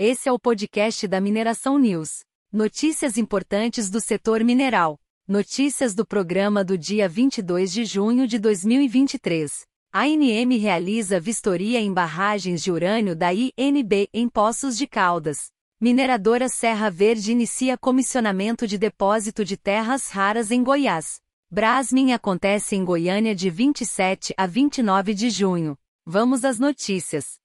Esse é o podcast da Mineração News. Notícias importantes do setor mineral. Notícias do programa do dia 22 de junho de 2023. A ANM realiza vistoria em barragens de urânio da INB em Poços de Caldas. Mineradora Serra Verde inicia comissionamento de depósito de terras raras em Goiás. Brasmin acontece em Goiânia de 27 a 29 de junho. Vamos às notícias.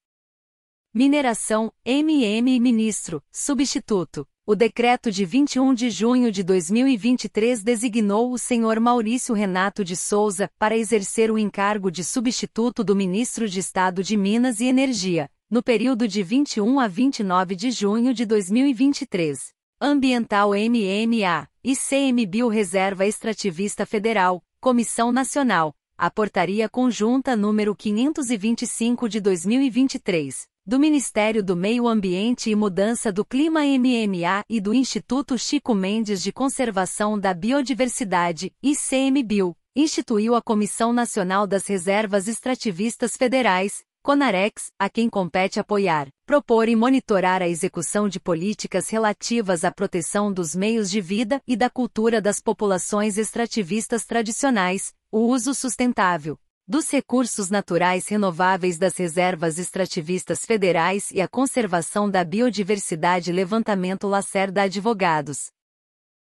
Mineração, MM Ministro, Substituto. O decreto de 21 de junho de 2023 designou o senhor Maurício Renato de Souza para exercer o encargo de substituto do Ministro de Estado de Minas e Energia, no período de 21 a 29 de junho de 2023. Ambiental MMA, ICMBio Reserva Extrativista Federal, Comissão Nacional, a Portaria Conjunta número 525 de 2023, do Ministério do Meio Ambiente e Mudança do Clima MMA e do Instituto Chico Mendes de Conservação da Biodiversidade, ICMBio, instituiu a Comissão Nacional das Reservas Extrativistas Federais, CONAREX, a quem compete apoiar, propor e monitorar a execução de políticas relativas à proteção dos meios de vida e da cultura das populações extrativistas tradicionais, o uso sustentável dos recursos naturais renováveis das reservas extrativistas federais e a conservação da biodiversidade Levantamento Lacerda Advogados.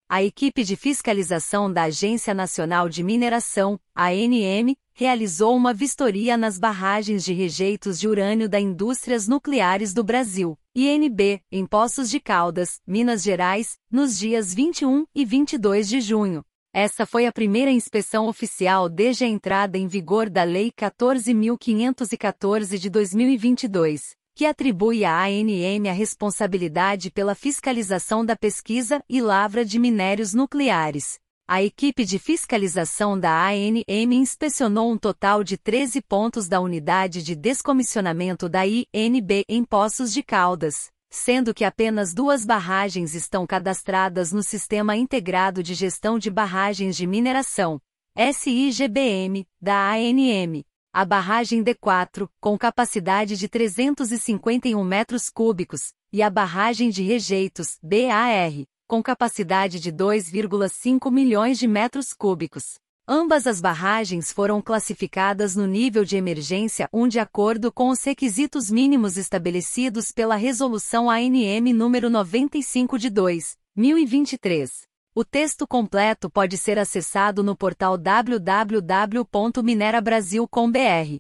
A equipe de fiscalização da Agência Nacional de Mineração, ANM, realizou uma vistoria nas barragens de rejeitos de urânio da Indústrias Nucleares do Brasil, INB, em Poços de Caldas, Minas Gerais, nos dias 21 e 22 de junho. Essa foi a primeira inspeção oficial desde a entrada em vigor da Lei 14.514 de 2022, que atribui à ANM a responsabilidade pela fiscalização da pesquisa e lavra de minérios nucleares. A equipe de fiscalização da ANM inspecionou um total de 13 pontos da unidade de descomissionamento da INB em Poços de Caldas, sendo que apenas duas barragens estão cadastradas no Sistema Integrado de Gestão de Barragens de Mineração, SIGBM, da ANM. A barragem D4, com capacidade de 351 metros cúbicos, e a barragem de rejeitos, BAR, com capacidade de 2,5 milhões de metros cúbicos. Ambas as barragens foram classificadas no nível de emergência 1 de acordo com os requisitos mínimos estabelecidos pela Resolução ANM número 95 de 2, 1023. O texto completo pode ser acessado no portal www.minerabrasil.com.br.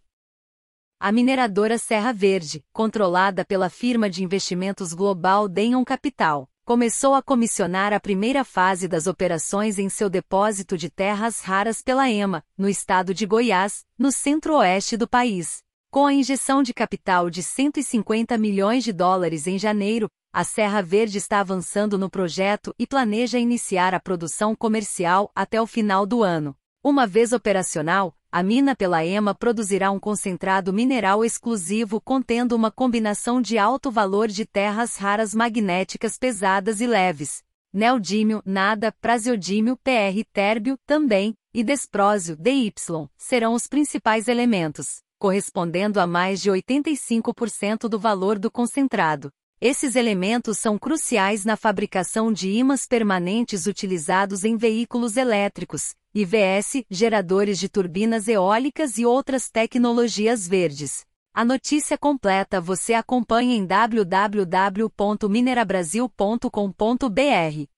A mineradora Serra Verde, controlada pela firma de investimentos global Denham Capital, começou a comissionar a primeira fase das operações em seu depósito de terras raras pela EMA, no estado de Goiás, no centro-oeste do país. Com a injeção de capital de 150 milhões de dólares em janeiro, a Serra Verde está avançando no projeto e planeja iniciar a produção comercial até o final do ano. Uma vez operacional, a mina pela EMA produzirá um concentrado mineral exclusivo contendo uma combinação de alto valor de terras raras magnéticas pesadas e leves. Neodímio, nada, praseodímio, PR, térbio, também, e desprósio, DY, serão os principais elementos, correspondendo a mais de 85% do valor do concentrado. Esses elementos são cruciais na fabricação de ímãs permanentes utilizados em veículos elétricos, IVS, geradores de turbinas eólicas e outras tecnologias verdes. A notícia completa você acompanha em www.minerabrasil.com.br.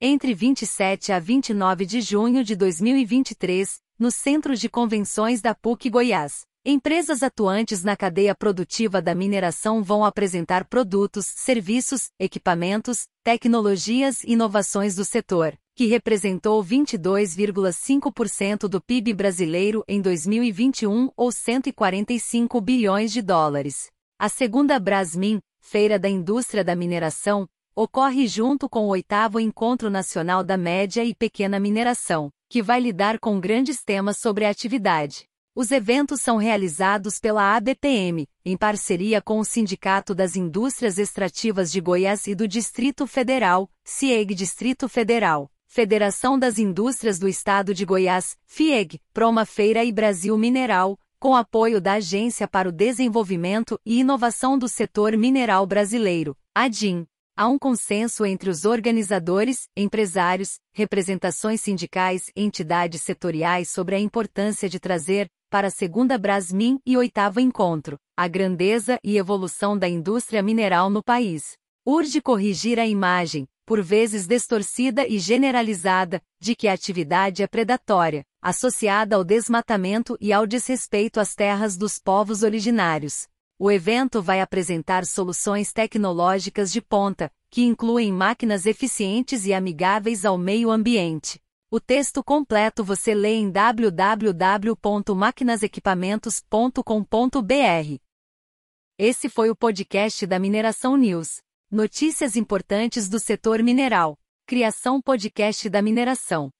Entre 27 a 29 de junho de 2023, no Centro de Convenções da PUC Goiás. Empresas atuantes na cadeia produtiva da mineração vão apresentar produtos, serviços, equipamentos, tecnologias e inovações do setor, que representou 22,5% do PIB brasileiro em 2021 ou 145 bilhões de dólares. A segunda Brasmin, Feira da Indústria da Mineração, ocorre junto com o oitavo Encontro Nacional da Média e Pequena Mineração, que vai lidar com grandes temas sobre a atividade. Os eventos são realizados pela ABPM, em parceria com o Sindicato das Indústrias Extrativas de Goiás e do Distrito Federal, CIEG Distrito Federal, Federação das Indústrias do Estado de Goiás, FIEG, Proma Feira e Brasil Mineral, com apoio da Agência para o Desenvolvimento e Inovação do Setor Mineral Brasileiro, ADIM. Há um consenso entre os organizadores, empresários, representações sindicais e entidades setoriais sobre a importância de trazer, para a segunda Brasmin e oitavo encontro, a grandeza e evolução da indústria mineral no país. Urge corrigir a imagem, por vezes distorcida e generalizada, de que a atividade é predatória, associada ao desmatamento e ao desrespeito às terras dos povos originários. O evento vai apresentar soluções tecnológicas de ponta, que incluem máquinas eficientes e amigáveis ao meio ambiente. O texto completo você lê em www.maquinasequipamentos.com.br. Esse foi o podcast da Mineração News. Notícias importantes do setor mineral. Criação podcast da mineração.